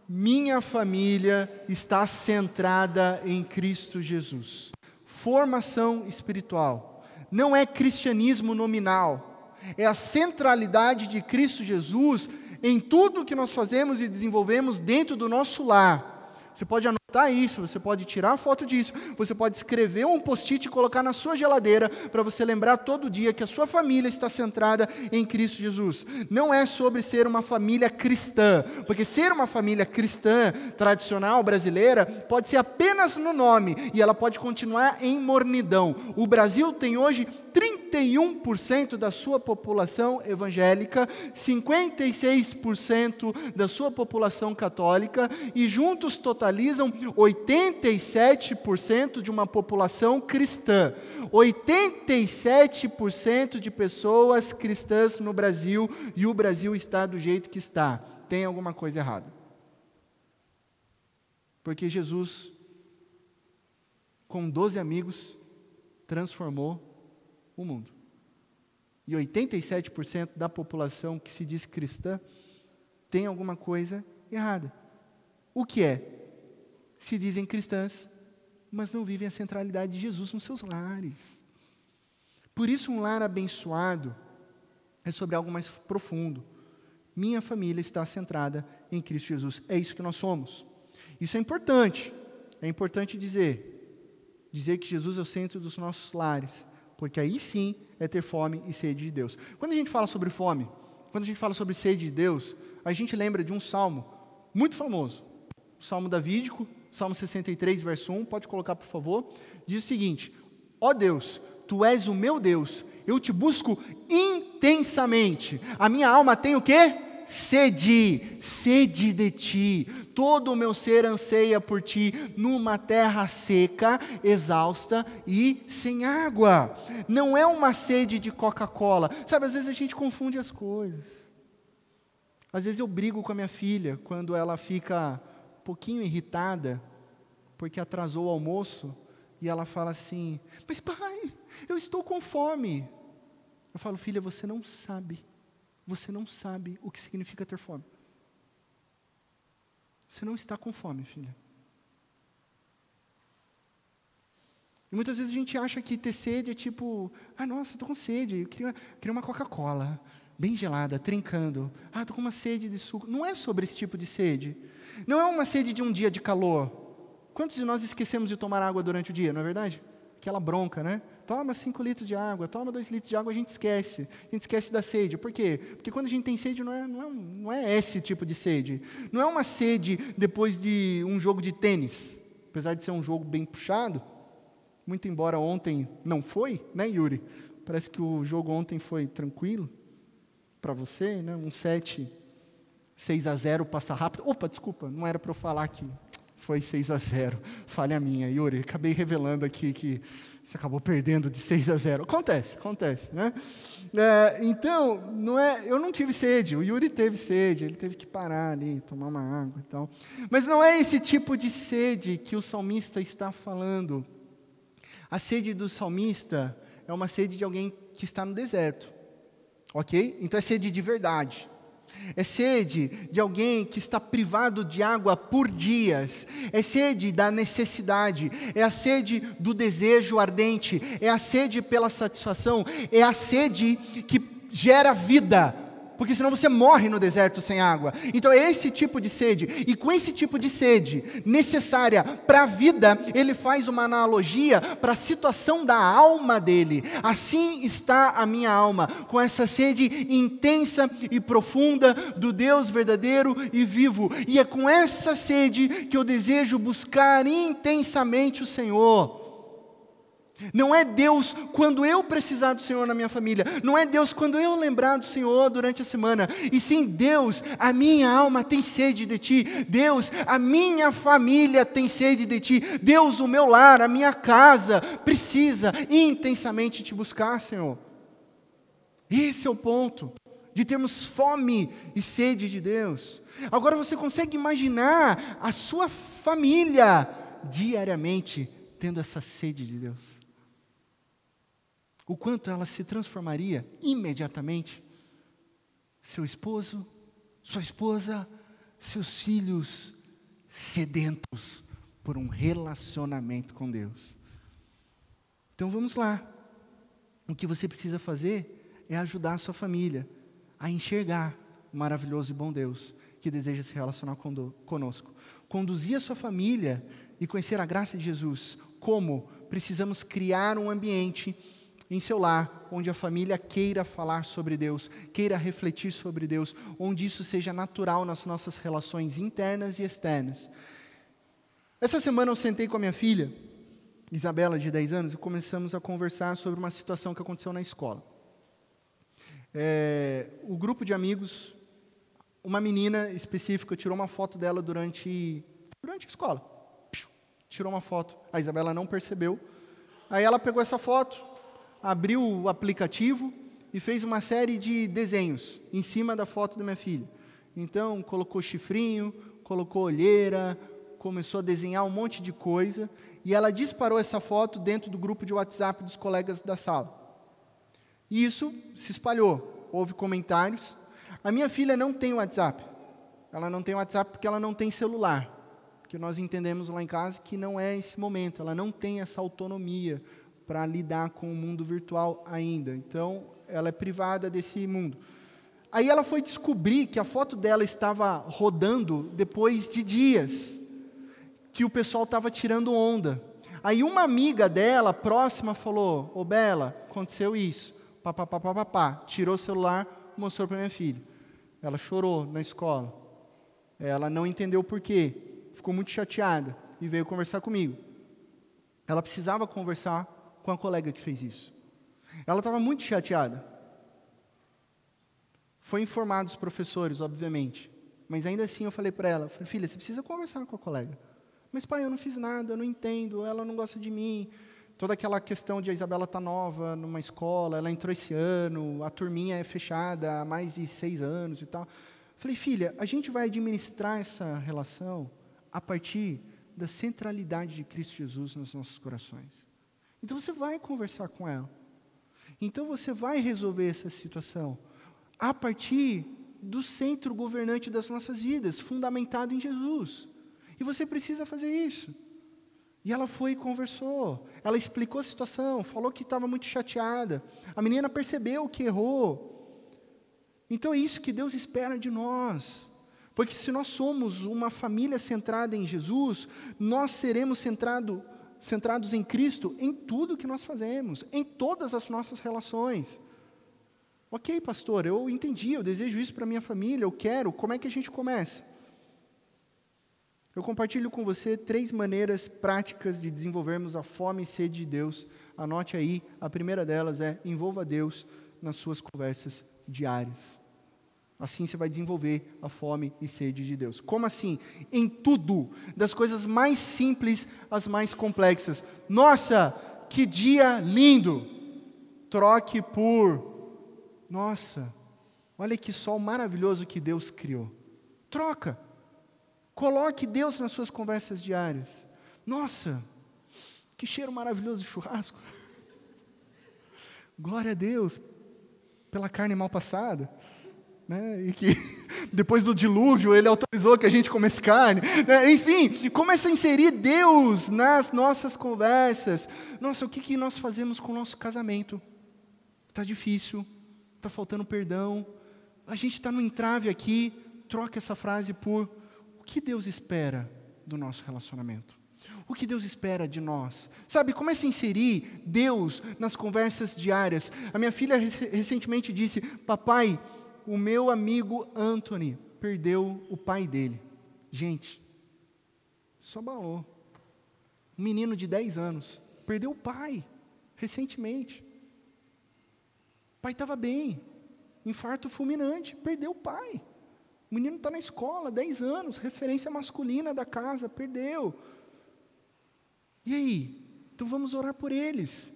Minha família está centrada em Cristo Jesus. Formação espiritual. Não é cristianismo nominal, é a centralidade de Cristo Jesus em tudo que nós fazemos e desenvolvemos dentro do nosso lar. Você pode anotar isso, você pode tirar foto disso, você pode escrever um post-it e colocar na sua geladeira para você lembrar todo dia que a sua família está centrada em Cristo Jesus. Não é sobre ser uma família cristã, porque ser uma família cristã tradicional brasileira pode ser apenas no nome e ela pode continuar em mornidão. O Brasil tem hoje 31% da sua população evangélica, 56% da sua população católica e juntos totalizam 87% de uma população cristã. 87% de pessoas cristãs no Brasil e o Brasil está do jeito que está. Tem alguma coisa errada. Porque Jesus, com 12 amigos, transformou o mundo. E 87% da população que se diz cristã tem alguma coisa errada. O que é? Se dizem cristãs, mas não vivem a centralidade de Jesus nos seus lares. Por isso, um lar abençoado é sobre algo mais profundo. Minha família está centrada em Cristo Jesus. É isso que nós somos. Isso é importante. É importante dizer. Dizer que Jesus é o centro dos nossos lares porque aí sim é ter fome e sede de Deus. Quando a gente fala sobre fome, quando a gente fala sobre sede de Deus, a gente lembra de um salmo muito famoso, o salmo davídico, Salmo 63, verso 1, pode colocar por favor, diz o seguinte: Ó oh Deus, tu és o meu Deus, eu te busco intensamente. A minha alma tem o quê? Sede, sede de ti. Todo o meu ser anseia por ti, numa terra seca, exausta e sem água. Não é uma sede de Coca-Cola. Sabe, às vezes a gente confunde as coisas. Às vezes eu brigo com a minha filha quando ela fica pouquinho irritada porque atrasou o almoço e ela fala assim: Mas pai, eu estou com fome. Eu falo, filha, você não sabe você não sabe o que significa ter fome. Você não está com fome, filha. E muitas vezes a gente acha que ter sede é tipo, ah, nossa, estou com sede, eu queria, queria uma Coca-Cola, bem gelada, trincando. Ah, estou com uma sede de suco. Não é sobre esse tipo de sede. Não é uma sede de um dia de calor. Quantos de nós esquecemos de tomar água durante o dia, não é verdade? Aquela bronca, né? Toma 5 litros de água, toma 2 litros de água, a gente esquece. A gente esquece da sede. Por quê? Porque quando a gente tem sede, não é, não, é, não é esse tipo de sede. Não é uma sede depois de um jogo de tênis. Apesar de ser um jogo bem puxado, muito embora ontem não foi, né, Yuri? Parece que o jogo ontem foi tranquilo para você, né? Um 7, 6 a 0 passa rápido. Opa, desculpa, não era para eu falar que foi 6 a 0. Falha minha, Yuri. Acabei revelando aqui que você acabou perdendo de 6 a 0. Acontece, acontece, né? É, então, não é, eu não tive sede, o Yuri teve sede, ele teve que parar ali, tomar uma água e tal. Mas não é esse tipo de sede que o salmista está falando. A sede do salmista é uma sede de alguém que está no deserto, ok? Então é sede de verdade. É sede de alguém que está privado de água por dias. É sede da necessidade. É a sede do desejo ardente. É a sede pela satisfação. É a sede que gera vida porque senão você morre no deserto sem água. Então é esse tipo de sede, e com esse tipo de sede necessária para a vida, ele faz uma analogia para a situação da alma dele. Assim está a minha alma, com essa sede intensa e profunda do Deus verdadeiro e vivo, e é com essa sede que eu desejo buscar intensamente o Senhor. Não é Deus quando eu precisar do Senhor na minha família. Não é Deus quando eu lembrar do Senhor durante a semana. E sim, Deus, a minha alma tem sede de Ti. Deus, a minha família tem sede de Ti. Deus, o meu lar, a minha casa precisa intensamente Te buscar, Senhor. Esse é o ponto de termos fome e sede de Deus. Agora você consegue imaginar a sua família diariamente tendo essa sede de Deus? O quanto ela se transformaria imediatamente. Seu esposo, sua esposa, seus filhos sedentos por um relacionamento com Deus. Então vamos lá. O que você precisa fazer é ajudar a sua família a enxergar o maravilhoso e bom Deus que deseja se relacionar conosco. Conduzir a sua família e conhecer a graça de Jesus. Como? Precisamos criar um ambiente em seu lar, onde a família queira falar sobre Deus, queira refletir sobre Deus, onde isso seja natural nas nossas relações internas e externas. Essa semana eu sentei com a minha filha, Isabela, de 10 anos, e começamos a conversar sobre uma situação que aconteceu na escola. É, o grupo de amigos, uma menina específica tirou uma foto dela durante, durante a escola. Tirou uma foto. A Isabela não percebeu. Aí ela pegou essa foto, abriu o aplicativo e fez uma série de desenhos em cima da foto da minha filha. Então, colocou chifrinho, colocou olheira, começou a desenhar um monte de coisa, e ela disparou essa foto dentro do grupo de WhatsApp dos colegas da sala. E isso se espalhou, houve comentários. A minha filha não tem WhatsApp. Ela não tem WhatsApp porque ela não tem celular. Que nós entendemos lá em casa que não é esse momento, ela não tem essa autonomia para lidar com o mundo virtual ainda. Então, ela é privada desse mundo. Aí ela foi descobrir que a foto dela estava rodando depois de dias, que o pessoal estava tirando onda. Aí uma amiga dela, próxima, falou: Ô Bela, aconteceu isso. Pá. Tirou o celular, mostrou para minha filha. Ela chorou na escola. Ela não entendeu por quê. Ficou muito chateada e veio conversar comigo. Ela precisava conversar com a colega que fez isso. Ela estava muito chateada. Foi informado os professores, obviamente. Mas ainda assim eu falei para ela, falei, filha, você precisa conversar com a colega. Mas pai, eu não fiz nada, eu não entendo, ela não gosta de mim. Toda aquela questão de a Isabela tá nova numa escola, ela entrou esse ano, a turminha é fechada há mais de seis anos e tal. Falei, filha, a gente vai administrar essa relação a partir da centralidade de Cristo Jesus nos nossos corações. Então você vai conversar com ela. Então você vai resolver essa situação a partir do centro governante das nossas vidas, fundamentado em Jesus. E você precisa fazer isso. E ela foi e conversou. Ela explicou a situação, falou que estava muito chateada. A menina percebeu que errou. Então é isso que Deus espera de nós. Porque se nós somos uma família centrada em Jesus, nós seremos centrado, centrados em Cristo em tudo que nós fazemos, em todas as nossas relações. Ok, pastor, eu entendi, eu desejo isso para minha família, eu quero, como é que a gente começa? Eu compartilho com você três maneiras práticas de desenvolvermos a fome e sede de Deus. Anote aí, a primeira delas é envolva Deus nas suas conversas diárias. Assim você vai desenvolver a fome e sede de Deus. Como assim? Em tudo, das coisas mais simples às mais complexas. Nossa, que dia lindo! Troque por. Nossa, olha que sol maravilhoso que Deus criou. Troca. Coloque Deus nas suas conversas diárias. Nossa, que cheiro maravilhoso de churrasco. Glória a Deus pela carne mal passada né? e que depois do dilúvio ele autorizou que a gente comesse carne. Né? Enfim, começa a inserir Deus nas nossas conversas. Nossa, o que, que nós fazemos com o nosso casamento? Está difícil, está faltando perdão, a gente está no entrave aqui, troca essa frase por o que Deus espera do nosso relacionamento. O que Deus espera de nós? Sabe, comece a inserir Deus nas conversas diárias. A minha filha recentemente disse: Papai, o meu amigo Anthony perdeu o pai dele. Gente, só balou. Um menino de 10 anos perdeu o pai recentemente. O pai estava bem, infarto fulminante, perdeu o pai. O menino está na escola, 10 anos, referência masculina da casa, perdeu. E aí? Então vamos orar por eles.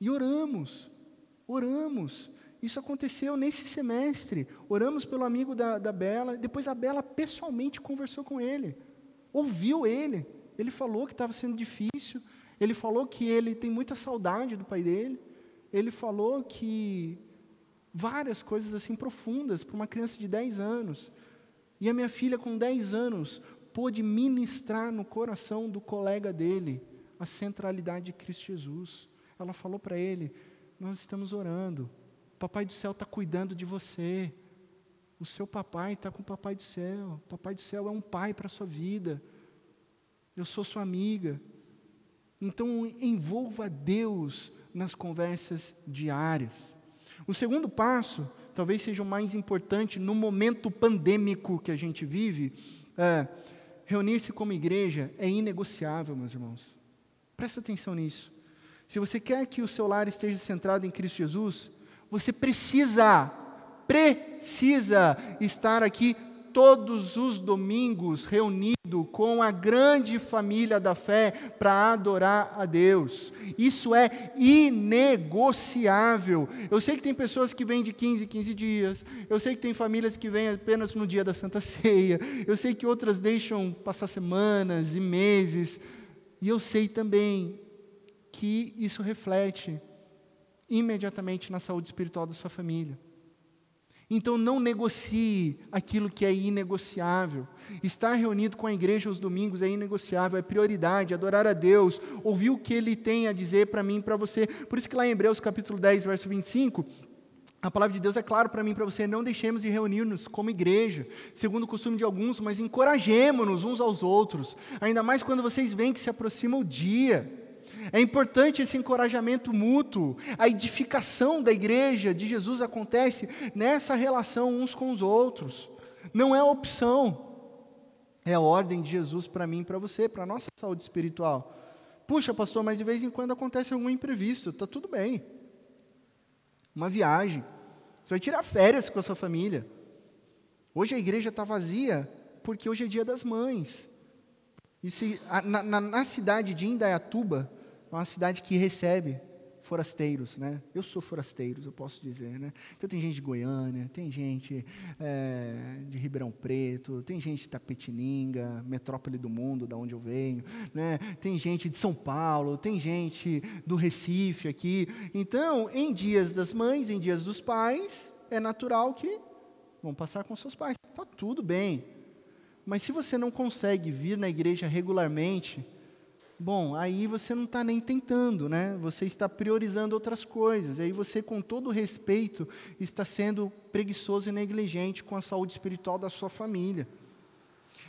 E oramos, oramos. Isso aconteceu nesse semestre. Oramos pelo amigo da, da Bela. Depois a Bela pessoalmente conversou com ele. Ouviu ele. Ele falou que estava sendo difícil. Ele falou que ele tem muita saudade do pai dele. ele falou que várias coisas assim profundas para uma criança de 10 anos. E a minha filha, com 10 anos, pôde ministrar no coração do colega dele a centralidade de Cristo Jesus. Ela falou para ele: Nós estamos orando, Papai do céu está cuidando de você. O seu papai está com o Papai do céu. O Papai do céu é um pai para a sua vida. Eu sou sua amiga. Então, envolva Deus nas conversas diárias. O segundo passo, talvez seja o mais importante no momento pandêmico que a gente vive, é reunir-se como igreja é inegociável, meus irmãos. Presta atenção nisso. Se você quer que o seu lar esteja centrado em Cristo Jesus, você precisa, precisa estar aqui todos os domingos reunido com a grande família da fé para adorar a Deus. Isso é inegociável. Eu sei que tem pessoas que vêm de 15 em 15 dias, eu sei que tem famílias que vêm apenas no dia da Santa Ceia, eu sei que outras deixam passar semanas e meses, e eu sei também que isso reflete imediatamente na saúde espiritual da sua família. Então não negocie aquilo que é inegociável. Estar reunido com a igreja aos domingos é inegociável, é prioridade, adorar a Deus, ouvir o que Ele tem a dizer para mim e para você. Por isso que lá em Hebreus capítulo 10, verso 25, a palavra de Deus é claro para mim e para você, não deixemos de reunir-nos como igreja, segundo o costume de alguns, mas encorajemos-nos uns aos outros, ainda mais quando vocês veem que se aproxima o dia. É importante esse encorajamento mútuo. A edificação da igreja de Jesus acontece nessa relação uns com os outros. Não é opção. É a ordem de Jesus para mim para você, para a nossa saúde espiritual. Puxa, pastor, mas de vez em quando acontece algum imprevisto. Está tudo bem. Uma viagem. Você vai tirar férias com a sua família. Hoje a igreja está vazia porque hoje é dia das mães. E se, na, na, na cidade de Indaiatuba, é uma cidade que recebe forasteiros, né? Eu sou forasteiro, eu posso dizer, né? Então tem gente de Goiânia, tem gente é, de Ribeirão Preto, tem gente de Tapetininga, metrópole do mundo, da onde eu venho, né? Tem gente de São Paulo, tem gente do Recife aqui. Então, em dias das mães, em dias dos pais, é natural que vão passar com seus pais. Tá tudo bem. Mas se você não consegue vir na igreja regularmente, Bom, aí você não está nem tentando, né? Você está priorizando outras coisas. Aí você, com todo respeito, está sendo preguiçoso e negligente com a saúde espiritual da sua família.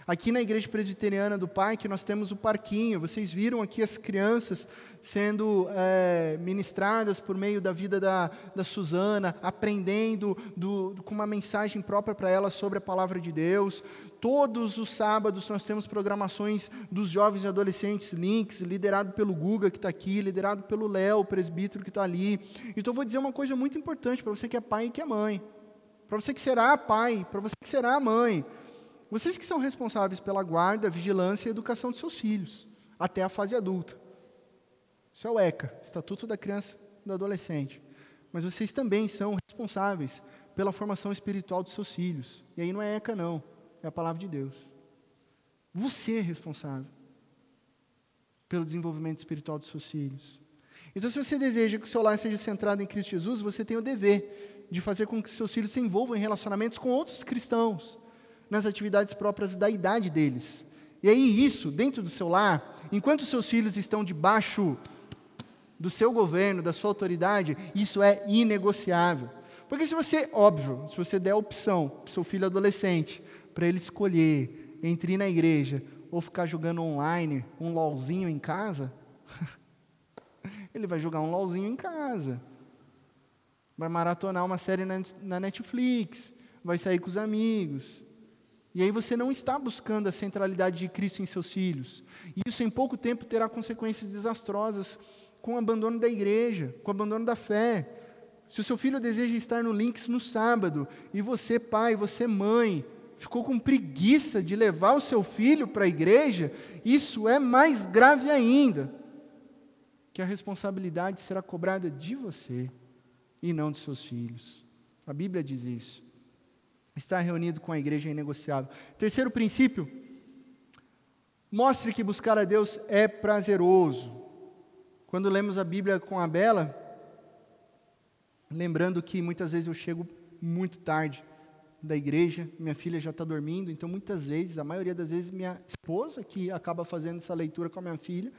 Aqui na igreja presbiteriana do Pai, que nós temos o parquinho, vocês viram aqui as crianças sendo é, ministradas por meio da vida da, da Suzana, aprendendo do, com uma mensagem própria para elas sobre a palavra de Deus. Todos os sábados nós temos programações dos jovens e adolescentes Links, liderado pelo Guga, que está aqui, liderado pelo Léo, presbítero que está ali. Então, eu vou dizer uma coisa muito importante para você que é pai e que é mãe. Para você que será pai, para você que será mãe. Vocês que são responsáveis pela guarda, vigilância e educação de seus filhos, até a fase adulta. Isso é o ECA, Estatuto da Criança e do Adolescente. Mas vocês também são responsáveis pela formação espiritual dos seus filhos. E aí não é ECA, não, é a palavra de Deus. Você é responsável pelo desenvolvimento espiritual dos seus filhos. Então, se você deseja que o seu lar seja centrado em Cristo Jesus, você tem o dever de fazer com que seus filhos se envolvam em relacionamentos com outros cristãos nas atividades próprias da idade deles. E aí, isso, dentro do seu lar, enquanto seus filhos estão debaixo do seu governo, da sua autoridade, isso é inegociável. Porque se você, óbvio, se você der a opção para o seu filho adolescente, para ele escolher entre ir na igreja ou ficar jogando online um LOLzinho em casa, ele vai jogar um LOLzinho em casa. Vai maratonar uma série na Netflix, vai sair com os amigos. E aí você não está buscando a centralidade de Cristo em seus filhos. E isso em pouco tempo terá consequências desastrosas com o abandono da igreja, com o abandono da fé. Se o seu filho deseja estar no Links no sábado, e você, pai, você, mãe, ficou com preguiça de levar o seu filho para a igreja, isso é mais grave ainda. Que a responsabilidade será cobrada de você e não de seus filhos. A Bíblia diz isso. Estar reunido com a igreja é inegociável. Terceiro princípio, mostre que buscar a Deus é prazeroso. Quando lemos a Bíblia com a Bela, lembrando que muitas vezes eu chego muito tarde da igreja, minha filha já está dormindo, então muitas vezes, a maioria das vezes, minha esposa que acaba fazendo essa leitura com a minha filha.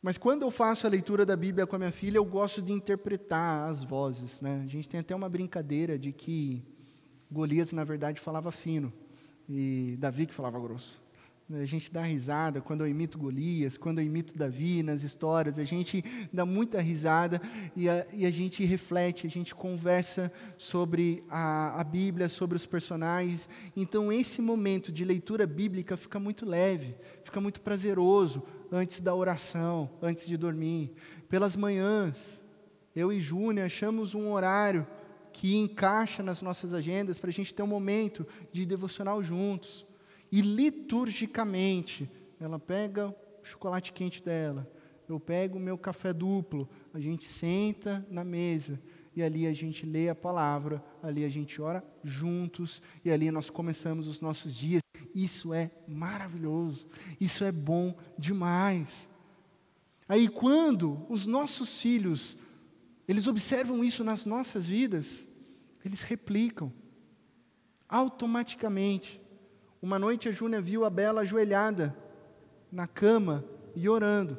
Mas quando eu faço a leitura da Bíblia com a minha filha, eu gosto de interpretar as vozes. Né? A gente tem até uma brincadeira de que Golias, na verdade, falava fino, e Davi que falava grosso. A gente dá risada quando eu imito Golias, quando eu imito Davi nas histórias, a gente dá muita risada e a, e a gente reflete, a gente conversa sobre a, a Bíblia, sobre os personagens. Então, esse momento de leitura bíblica fica muito leve, fica muito prazeroso antes da oração, antes de dormir. Pelas manhãs, eu e Júnia achamos um horário que encaixa nas nossas agendas para a gente ter um momento de devocional juntos. E liturgicamente, ela pega o chocolate quente dela, eu pego o meu café duplo, a gente senta na mesa e ali a gente lê a palavra, ali a gente ora juntos e ali nós começamos os nossos dias. Isso é maravilhoso, isso é bom demais. Aí quando os nossos filhos, eles observam isso nas nossas vidas, eles replicam automaticamente. Uma noite a Júnia viu a Bela ajoelhada na cama e orando.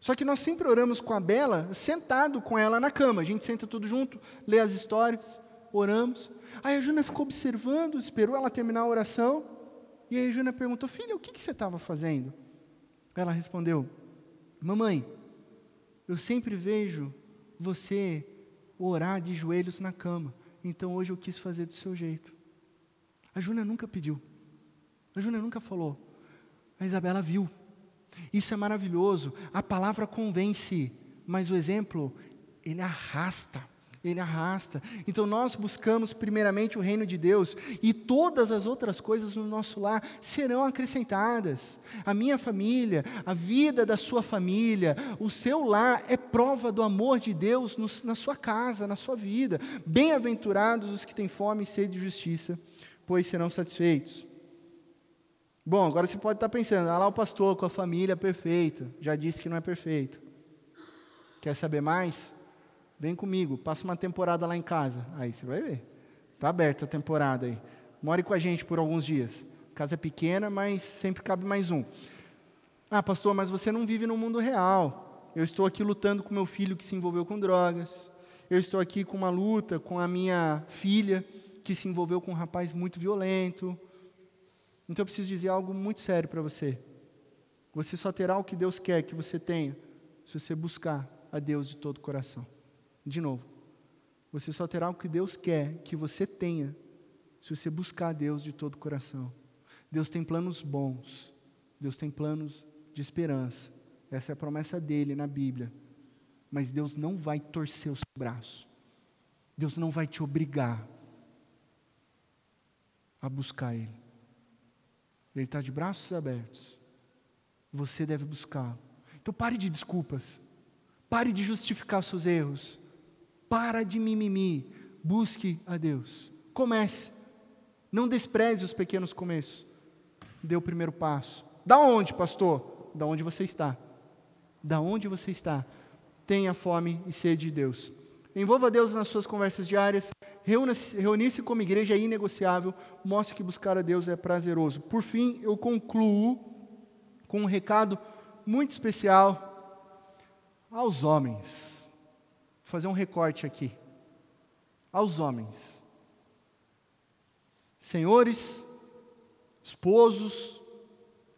Só que nós sempre oramos com a Bela sentado com ela na cama. A gente senta tudo junto, lê as histórias, oramos. Aí a Júnia ficou observando, esperou ela terminar a oração. E aí a Júnia perguntou: Filha, o que, que você estava fazendo? Ela respondeu: Mamãe, eu sempre vejo você orar de joelhos na cama. Então hoje eu quis fazer do seu jeito. A Júnia nunca pediu. A Júnia nunca falou. A Isabela viu. Isso é maravilhoso. A palavra convence, mas o exemplo, ele arrasta ele arrasta. Então nós buscamos primeiramente o reino de Deus e todas as outras coisas no nosso lar serão acrescentadas. A minha família, a vida da sua família, o seu lar é prova do amor de Deus no, na sua casa, na sua vida. Bem-aventurados os que têm fome e sede de justiça, pois serão satisfeitos. Bom, agora você pode estar pensando, ah lá o pastor com a família perfeita, já disse que não é perfeito. Quer saber mais? Vem comigo, passa uma temporada lá em casa. Aí você vai ver. Está aberta a temporada aí. More com a gente por alguns dias. casa é pequena, mas sempre cabe mais um. Ah, pastor, mas você não vive no mundo real. Eu estou aqui lutando com meu filho que se envolveu com drogas. Eu estou aqui com uma luta com a minha filha que se envolveu com um rapaz muito violento. Então eu preciso dizer algo muito sério para você. Você só terá o que Deus quer que você tenha se você buscar a Deus de todo o coração. De novo, você só terá o que Deus quer que você tenha se você buscar a Deus de todo o coração. Deus tem planos bons, Deus tem planos de esperança. Essa é a promessa dele na Bíblia. Mas Deus não vai torcer o seu braço. Deus não vai te obrigar a buscar Ele. Ele está de braços abertos. Você deve buscá-lo. Então pare de desculpas. Pare de justificar seus erros. Para de mimimi. Busque a Deus. Comece. Não despreze os pequenos começos. Dê o primeiro passo. Da onde, pastor? Da onde você está. Da onde você está. Tenha fome e sede de Deus. Envolva Deus nas suas conversas diárias. Reunir-se como igreja é inegociável. Mostre que buscar a Deus é prazeroso. Por fim, eu concluo com um recado muito especial aos homens. Vou fazer um recorte aqui. Aos homens. Senhores, esposos,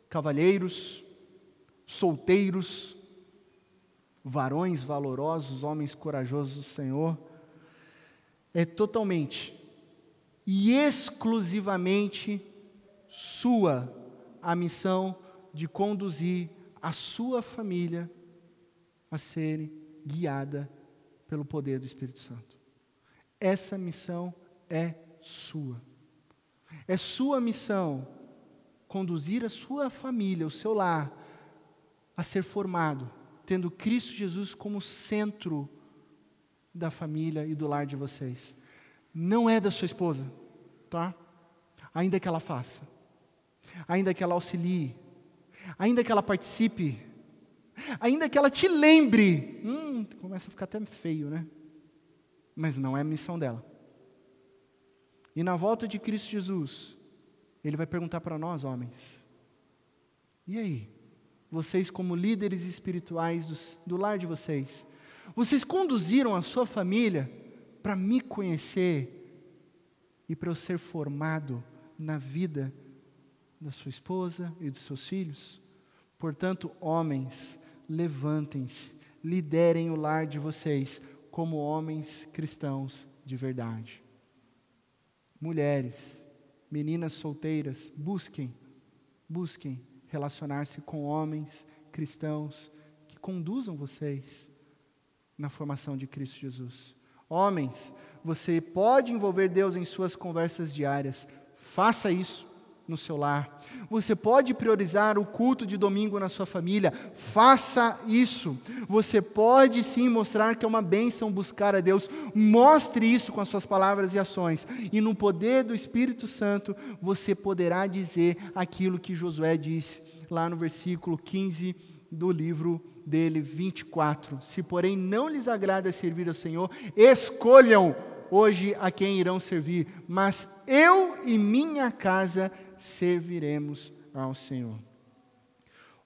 cavalheiros, solteiros, varões valorosos, homens corajosos do Senhor, é totalmente e exclusivamente sua a missão de conduzir a sua família a ser guiada pelo poder do Espírito Santo. Essa missão é sua. É sua missão conduzir a sua família, o seu lar, a ser formado, tendo Cristo Jesus como centro da família e do lar de vocês. Não é da sua esposa, tá? Ainda que ela faça, ainda que ela auxilie, ainda que ela participe, ainda que ela te lembre, hum, começa a ficar até feio, né? mas não é a missão dela. E na volta de Cristo Jesus, ele vai perguntar para nós, homens: e aí? Vocês, como líderes espirituais do, do lar de vocês, vocês conduziram a sua família para me conhecer e para eu ser formado na vida da sua esposa e dos seus filhos? Portanto, homens, levantem-se, liderem o lar de vocês como homens cristãos de verdade. Mulheres, meninas solteiras, busquem, busquem relacionar-se com homens cristãos que conduzam vocês na formação de Cristo Jesus. Homens, você pode envolver Deus em suas conversas diárias, faça isso no seu lar. Você pode priorizar o culto de domingo na sua família, faça isso. Você pode sim mostrar que é uma bênção buscar a Deus, mostre isso com as suas palavras e ações. E no poder do Espírito Santo, você poderá dizer aquilo que Josué disse lá no versículo 15 do livro dele, 24. Se, porém, não lhes agrada servir ao Senhor, escolham hoje a quem irão servir, mas eu e minha casa serviremos ao Senhor.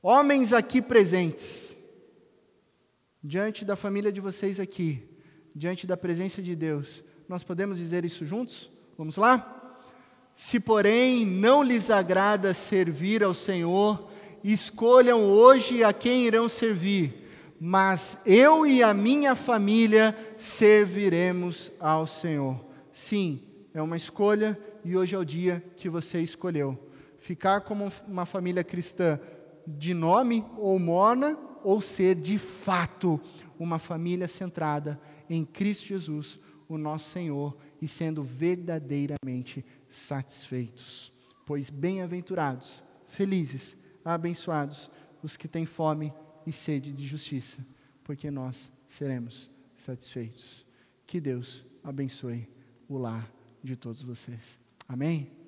Homens aqui presentes, diante da família de vocês aqui, diante da presença de Deus, nós podemos dizer isso juntos? Vamos lá? Se, porém, não lhes agrada servir ao Senhor, escolham hoje a quem irão servir, mas eu e a minha família serviremos ao Senhor. Sim, é uma escolha e hoje é o dia que você escolheu. Ficar como uma família cristã de nome ou morna, ou ser de fato uma família centrada em Cristo Jesus, o nosso Senhor, e sendo verdadeiramente satisfeitos. Pois bem-aventurados, felizes, abençoados os que têm fome e sede de justiça, porque nós seremos satisfeitos. Que Deus abençoe o lar de todos vocês. Amém?